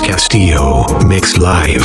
Castillo, Mix Live.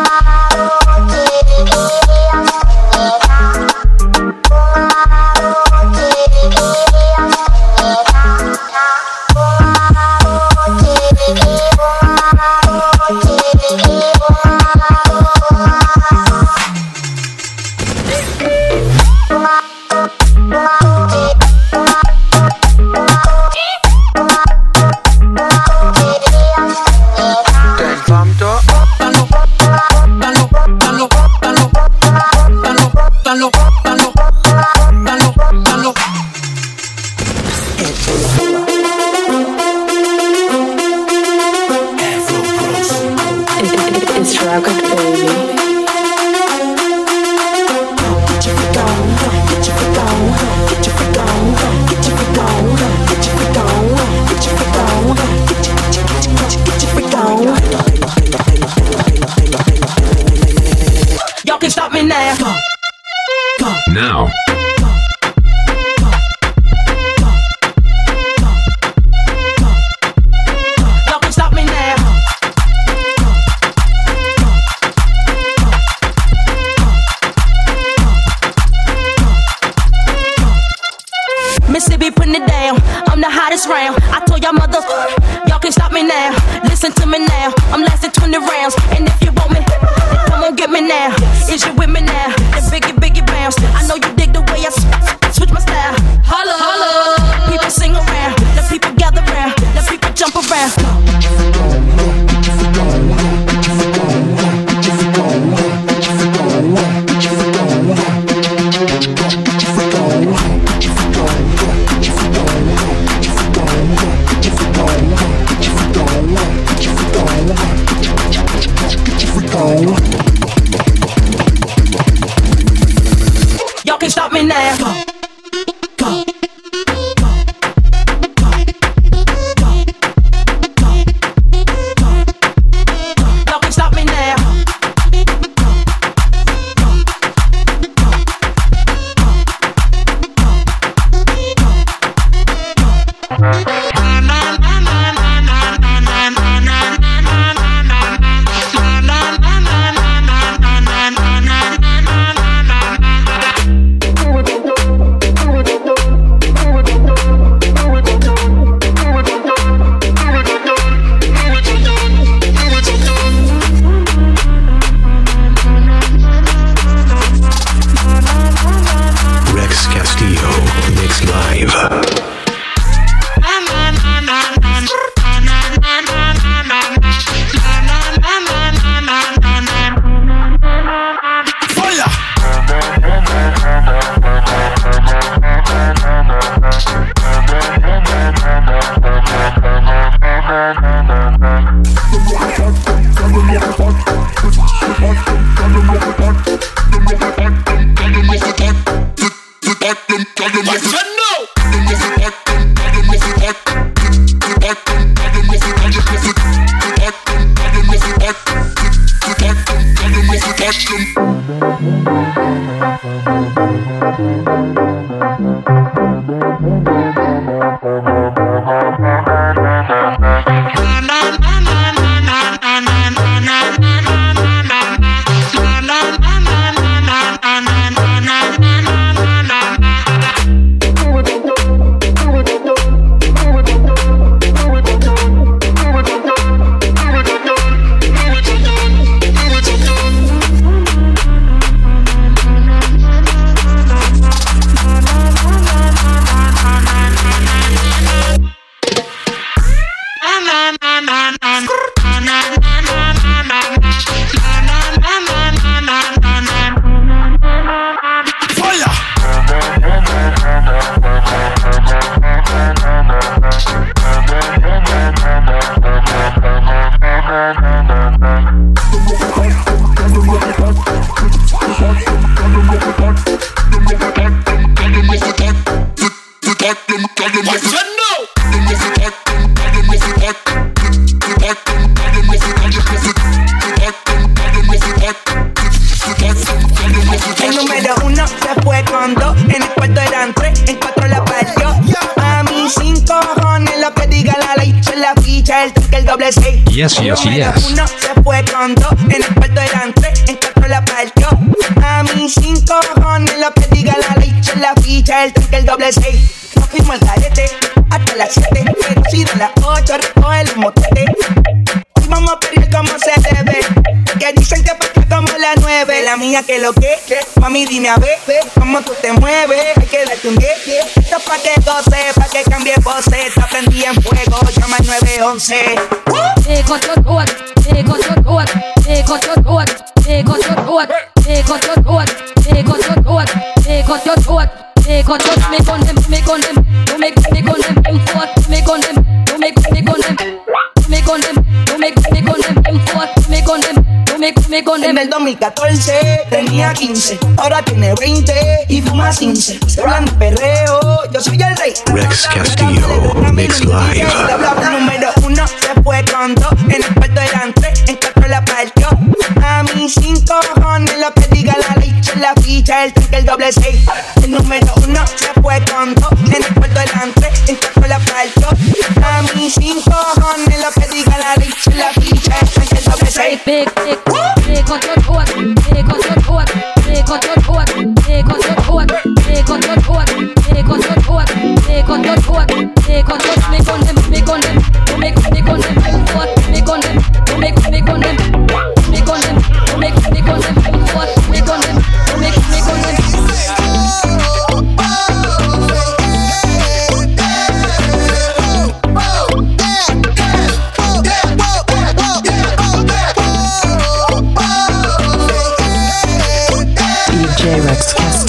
Yeah. Yes, yes, Número yes. Uno se fue con dos, en el cuarto eran tres, en cuatro la partió. A mí cinco cojones lo que diga la ley, son la ficha, el que el doble seis. Nos fuimos al hasta las siete, pero si de las ocho recoge el motete. Vamos a pelear como se debe. Que dicen que porque como la nueve. La mía que lo que, mami dime a ver, cómo tú te mueves. Hay que darte un 10. Esto pa' que goce, pa' que cambie voces. Aprendí en 911. En el 2014 tenía 15, ahora tiene 20 y fuma 15. Se hablan de perreo, yo soy el rey. Rex Castillo, Mix Live. El triple, el doble seis. El número uno se fue con dos, en el cuarto eran tres, en cuatro la partió. A mí cinco cojones lo que diga la ley, son la ficha, el doble seis. DJ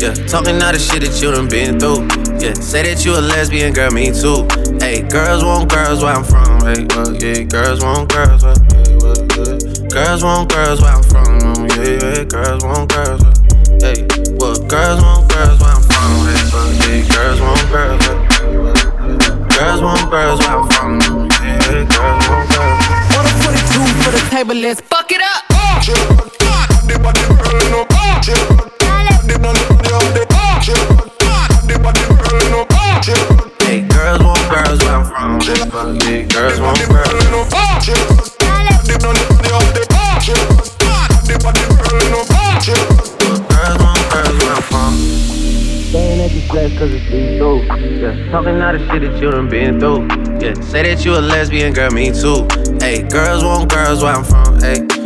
Yeah, talking all the shit that you done been through. Yeah, say that you a lesbian, girl, me too. Hey, girls want girls where I'm from. Hey, well, yeah, girls want girls where, hey, well, yeah. Girls want girls where I'm from. Yeah, yeah, girls want girls where, hey, well, girls want girls where I'm from. Hey, well, yeah, girls want girls where, Girls want girls where I'm from. Yeah, girls want girls. Order 42 for the table, let's fuck it up. Hey, Girls want girls. A Staying at. Yeah, talking the shit that you done been through. Yeah, say that you a lesbian, girl, me too. Hey, girls want girls where I'm from. Hey.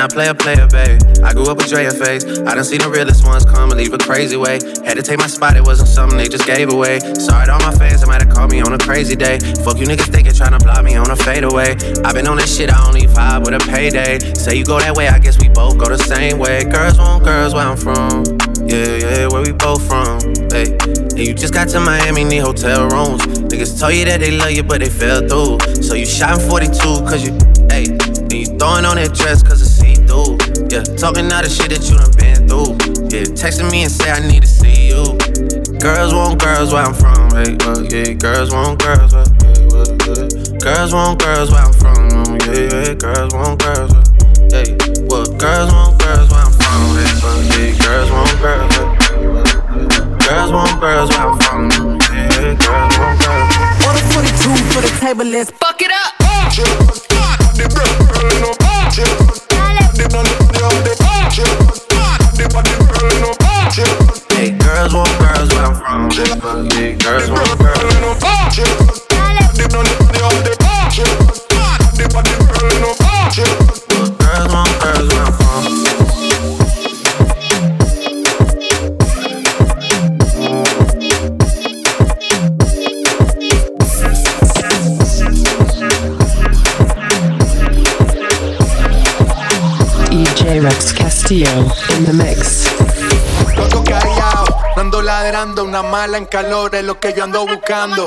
I play a player, babe? I grew up with Drea face. I done seen the realest ones come and leave a crazy way. Had to take my spot, it wasn't something they just gave away. Sorry to all my fans, they might have called me on a crazy day. Fuck you niggas thinking, tryna block me on a fadeaway. i been on that shit, I only vibe with a payday. Say you go that way, I guess we both go the same way. Girls want girls where I'm from. Yeah, yeah, where we both from. Hey, and you just got to Miami, need hotel rooms. Niggas told you that they love you, but they fell through. So you shot in 42, cause you, hey, and you throwing on that dress, cause it's through. Yeah, talking all the shit that you done been through. Yeah, texting me and say I need to see you. Girls want girls where I'm from, hey, well, yeah, girls want girls where, yeah, well, yeah. Girls want girls where I'm from, yeah, yeah, girls want girls where, hey, well, girls want girls where I'm from, hey, well, yeah, girls want girls where, girls want girls where I'm from, yeah, girls want girls. Order 42 for the table, let's fuck it up. Hey, girls want girls where I'm from, yeah, girls want girls. Rex Castillo in the mix. Ladrando, una mala en calor es lo que yo ando buscando.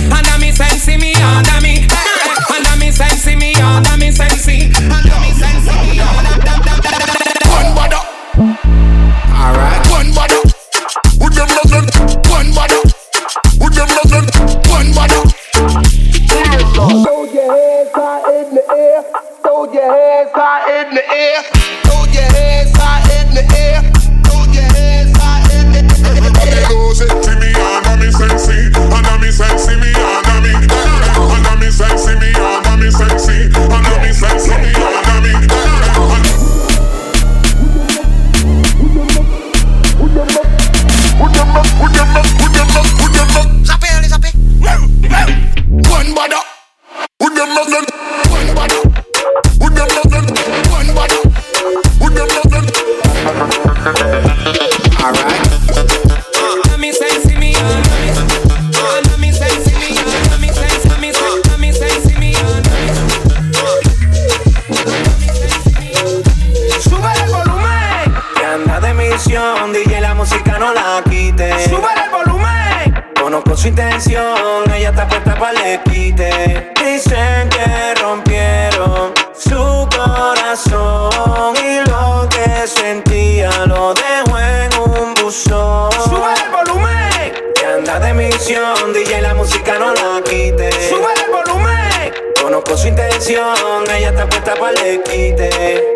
su intención, ella está puesta para le quite. Dicen que rompieron su corazón y lo que sentía lo dejó en un buzón. Sube el volumen, Que anda de misión, DJ la música no la quite. sube el volumen. Conozco su intención, ella está puesta para le quite.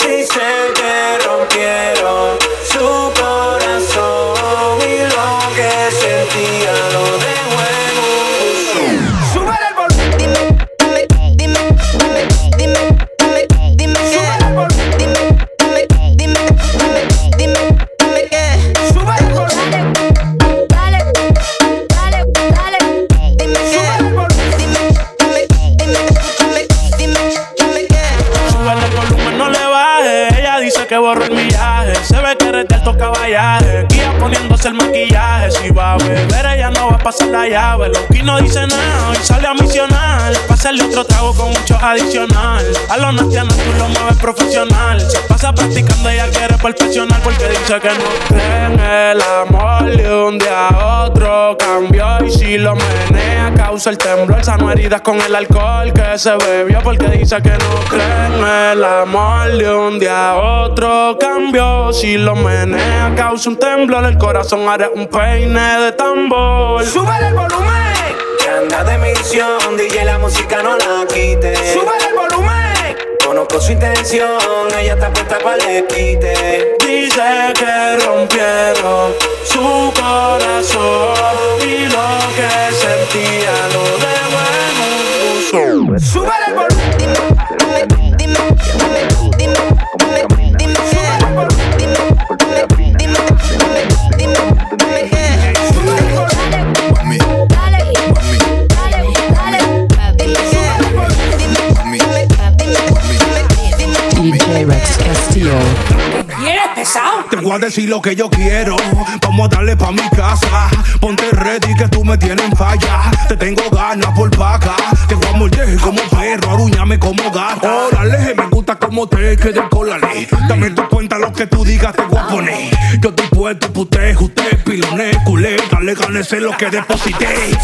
No dice nada, hoy sale a misionar. Pásale otro trago con mucho adicional. A los nastianos tú lo mueves profesional. Se pasa practicando, ella quiere perfeccionar. Porque dice que no cree el amor. De un día a otro cambió. Y si lo menea, causa el temblor. Sano heridas con el alcohol que se bebió. Porque dice que no cree en el amor. De un día a otro cambió. Si lo menea, causa un temblor. El corazón hará un peine de tambor. Sube el volumen, anda de misión, DJ la música no la quite. sube el volumen. Conozco su intención, ella está puesta para le quite. Dice que rompieron su corazón y lo que sentía lo dejó en un buzón. Sube el volumen, Dime, dime, dime, dime, dime, dime, dime qué. Dime, dime, dime, dime, dime, dime qué. Mami, Te voy a decir lo que yo quiero. Vamos a darle pa' mi casa. Ponte ready que tú me tienes en falla. Te tengo ganas por paca. Te voy a morder como perro, aruñame como gata. Órale, me gusta como te quede con la ley. Dame tu cuenta lo que tú digas, te voy a poner. Yo estoy puesto, puté, usted, pilone, culé. Dale, gánese lo que deposité.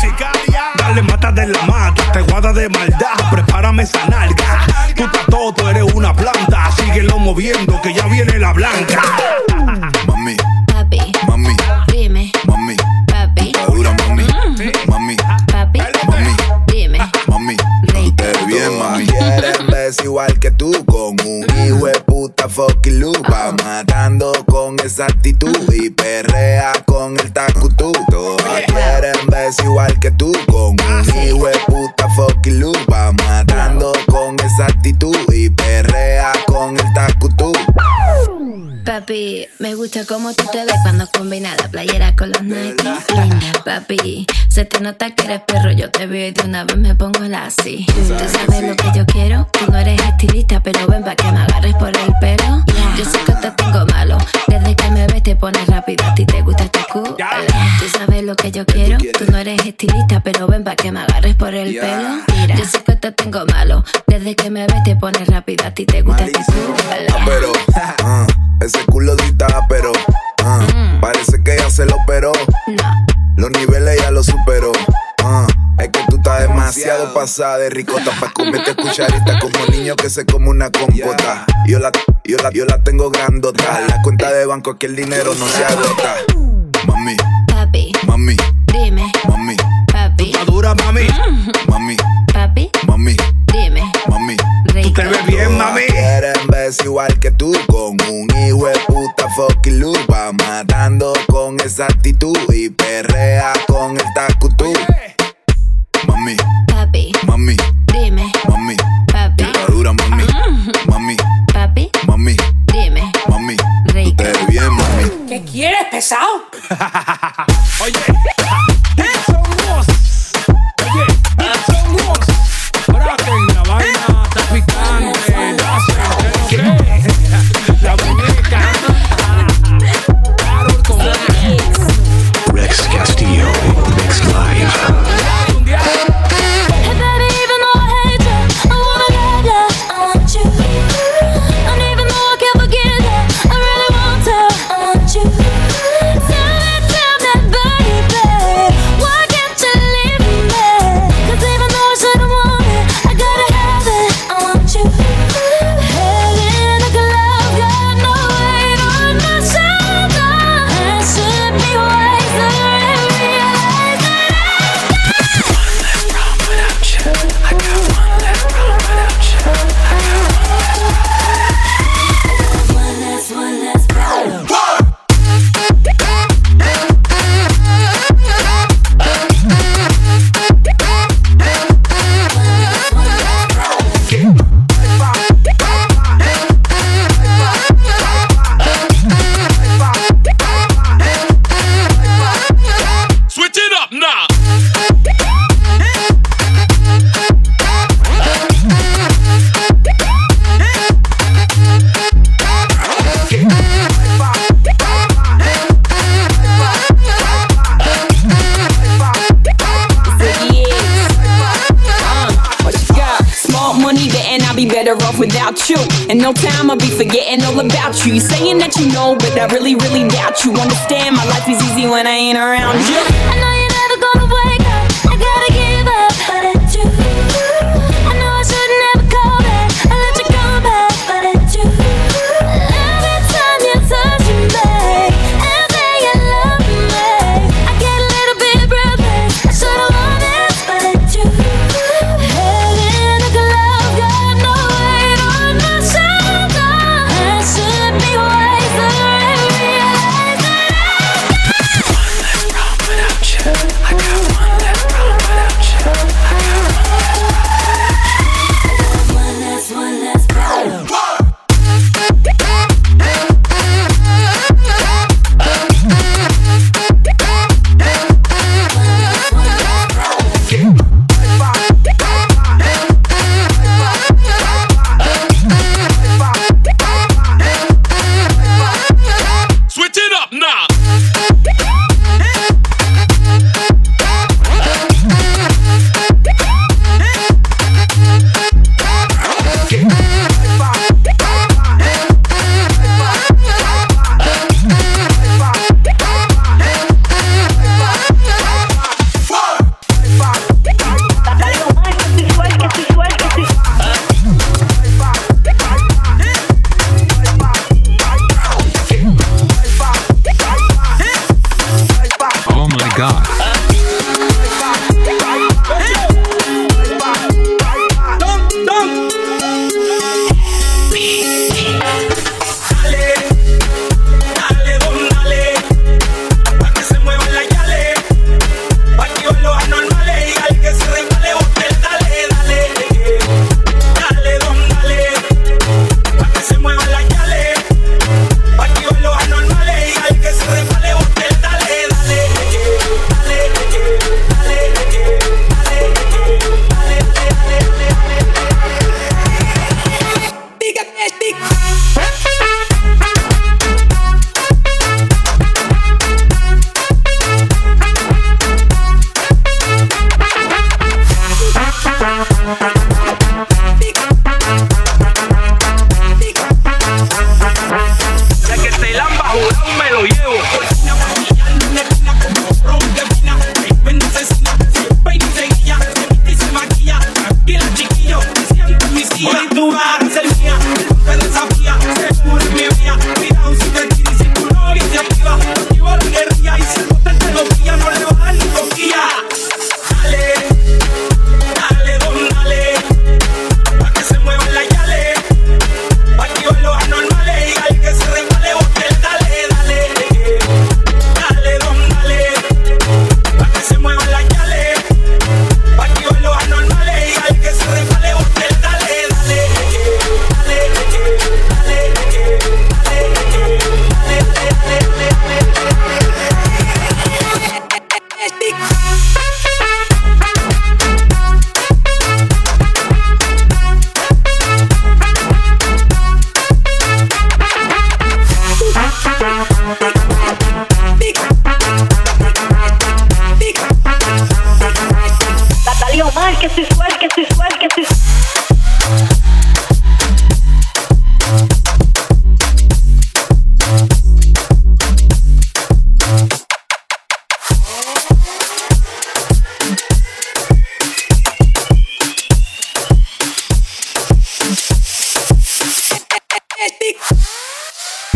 Dale, mata de la mata, te guarda de maldad. Prepárame esa nalga. Tú estás todo, tú eres una planta. Síguelo moviendo, que ya viene la blanca. mami, Papi, mami, dime, mami. papi, Está dura, mami, mami, papi, mami, dime. mami. Tú te ves bien, mami. Quieren verse igual que tú, con un hijo de puta fucking lupa. Matando con esa actitud y perrea con el tacutú. Todas quieren verse igual que tú, con un hijo de puta fucking lupa. Matando con esa actitud y perrea con el tacutú. Papi, me gusta cómo tú te ves cuando combinas la playera con los Nike. Papi, Se te nota que eres perro, yo te veo y de una vez me pongo la así. Tú sabes lo que yo quiero, tú no eres estilista, pero ven pa' que me agarres por el pelo. Yo sé que te tengo malo, desde que me ves te pones rápido, a ti te gusta este culo. Tú sabes lo que yo quiero, tú no eres estilista, pero ven pa' que me agarres por el pelo. Mira, yo sé que te tengo malo, desde que me ves te pones rápido, a ti te gusta este culo. Pero, ese culo grita, pero ah, parece que ya se lo operó. Los niveles ya lo superó. ah, es que tú estás demasiado pasada de ricota pa' comerte cucharita como niño que se come una compota. Yo la, yo la, yo la tengo grandota. La cuenta de banco que el dinero no se agota. Mami, Papi, mami, dime, mami, papi, Dura, mami. mami, papi, mami. Te ves bien, mami. Quieren verse igual que tú Con un hijo de puta fucking loop Va matando con esa actitud Y perrea con el tacutú Mami, Papi, mami, dime, mami. Papi, dura, mami. Mami, papi, mami, dime, mami. Tú rico. te ves bien, mami. ¿Qué quieres, pesado? Oye,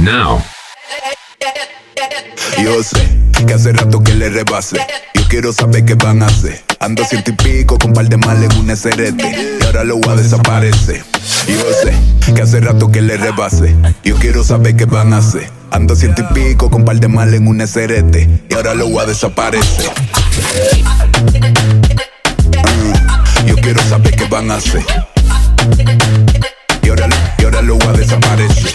Now. Yo sé que hace rato que le rebase. Yo quiero saber qué van a hacer. Ando ciento y pico con par de mal en un SRT. Y ahora lo voy a desaparecer. Yo sé que hace rato que le rebase. Yo quiero saber qué van a hacer. Ando ciento y pico con par de mal en un SRT. Y ahora lo voy a desaparecer. Mm, Yo quiero saber qué van a hacer. Y ahora, y ahora lo voy a desaparecer.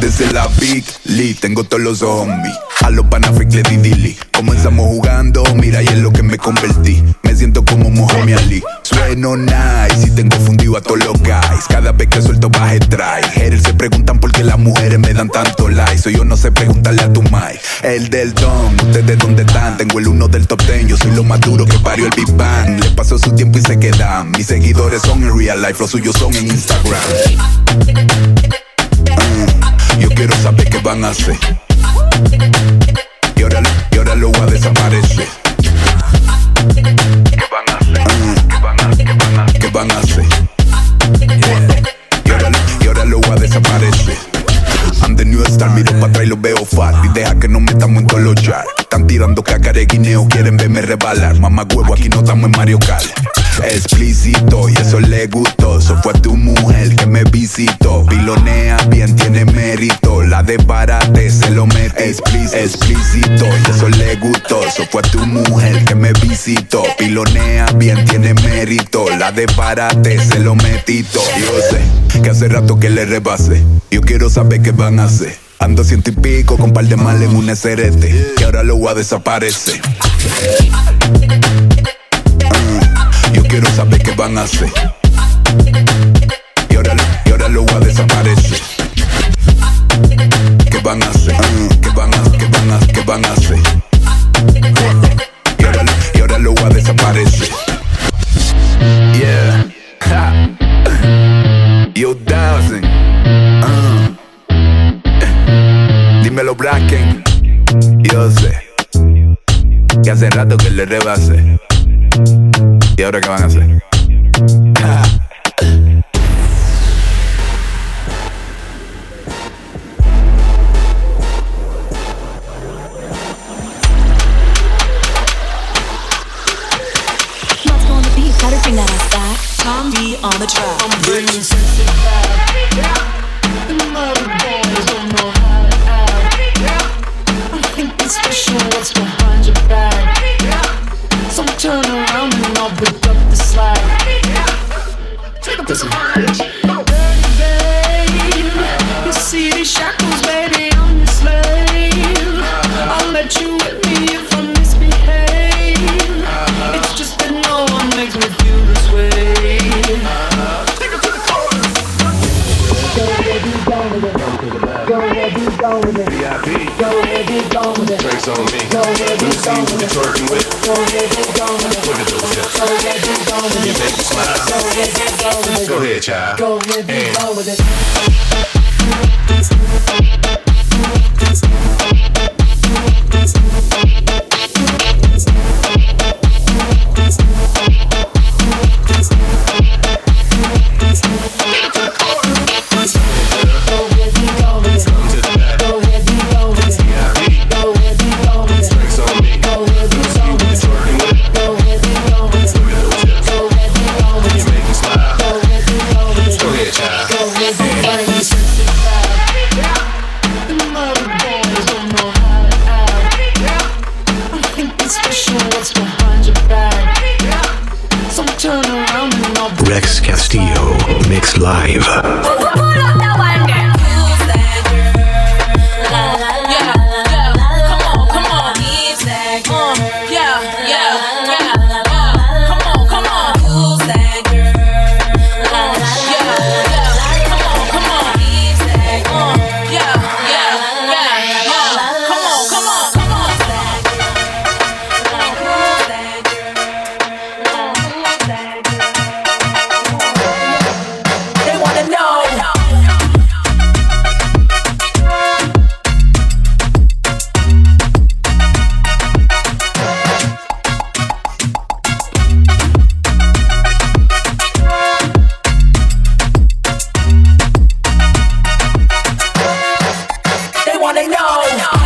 Desde la Big Lee tengo todos los zombies. A los Panafric le di dili. Comenzamos jugando, mira y es lo que me convertí. Me siento como Muhammad Ali. Sueno nice y tengo fundido a todos los guys. Cada vez que suelto baje try. Haters se preguntan por qué las mujeres me dan tanto like. So yo no sé preguntarle a tu Mike. El del don, ustedes dónde están. Tengo el uno del top ten. Yo soy lo más duro que parió el Big Bang. Le pasó su tiempo y se quedan. Mis seguidores son en real life, los suyos son en Instagram. Yo quiero saber qué van a hacer. Y ahora, y ahora lo voy a desaparecer. ¿Qué van a hacer? ¿Qué van a, qué van van a hacer? Y ahora, y ahora lo voy a desaparecer. I'm the new star, miro para atrás y los veo fat Y deja que nos metamos en todos los charts Están tirando caca de guineo, quieren verme rebalar Mamá huevo, aquí no estamos en Mario Kart Explícito, y eso le gustó. Eso fue tu mujer que me visitó. Pilonea bien, tiene mérito. La de barate se lo metí Explícito, explícito, y eso le gustó. Eso fue tu mujer que me visitó. Pilonea bien, tiene mérito. La de barate se lo metito. Yo sé que hace rato que le rebase Yo quiero saber qué van a hacer. Ando ciento y pico con par de mal en un SRT Que ahora lo voy a desaparecer quiero saber qué van a hacer Y ahora, y ahora lo voy a desaparecer ¿Qué van a hacer? Mm, ¿Qué van a, qué van a, qué van a hacer? Y ahora, y ahora lo voy a desaparecer Yeah Ha. Yo dancing Uh. Dímelo Bracken Yo sé Que hace rato que le rebase ¿Y ahora qué van a hacer? know.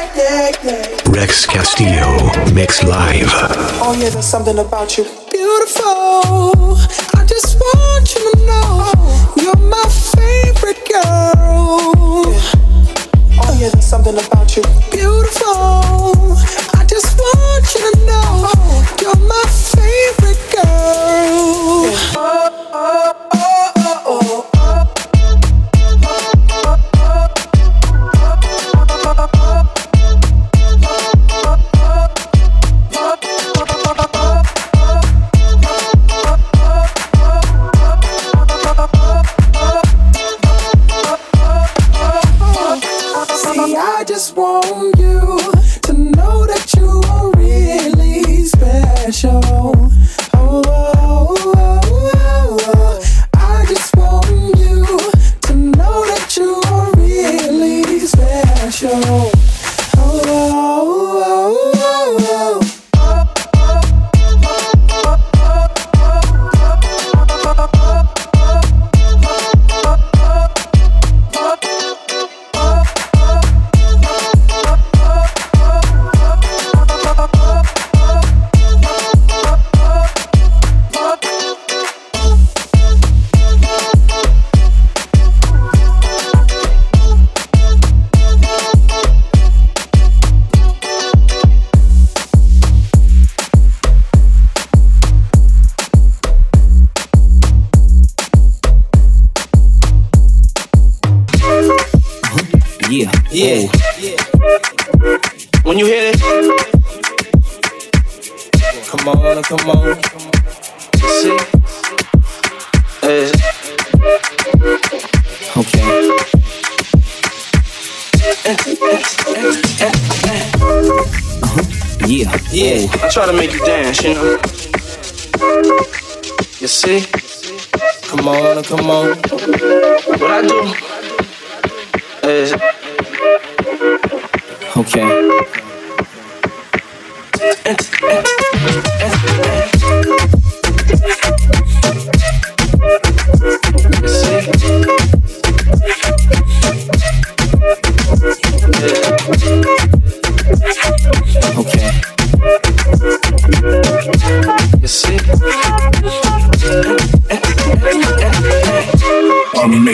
Rex Castillo, Mix Live. Oh yeah, there's something about you. Beautiful. I just want you to know you're my favorite girl. Oh yeah, there's something about you. Beautiful.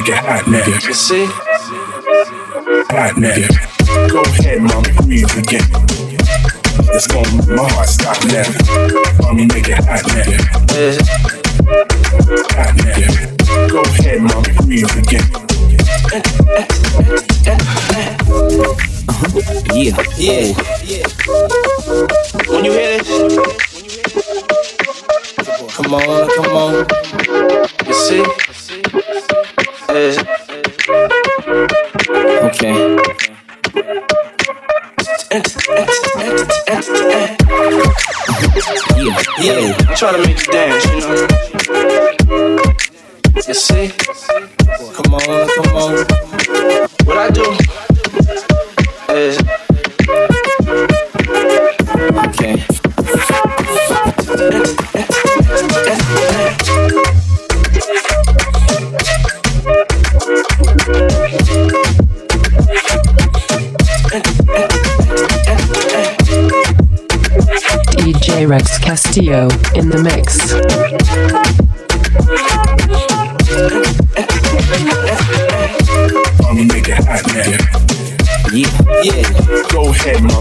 I'ma make it hot, nigga. You see? Hot, nigga. Go ahead, mama, breathe again. It's gonna make my heart stop now. I'ma make it hot, nigga. Hot, nigga. Go ahead, mama, breathe again. Uh huh. Yeah, yeah. When you hear this, come on, come on. You see? Okay. Yeah, yeah. I try to make you dance, Castillo in the mix. I'ma make it hot. Yeah, yeah. Go ahead, mama,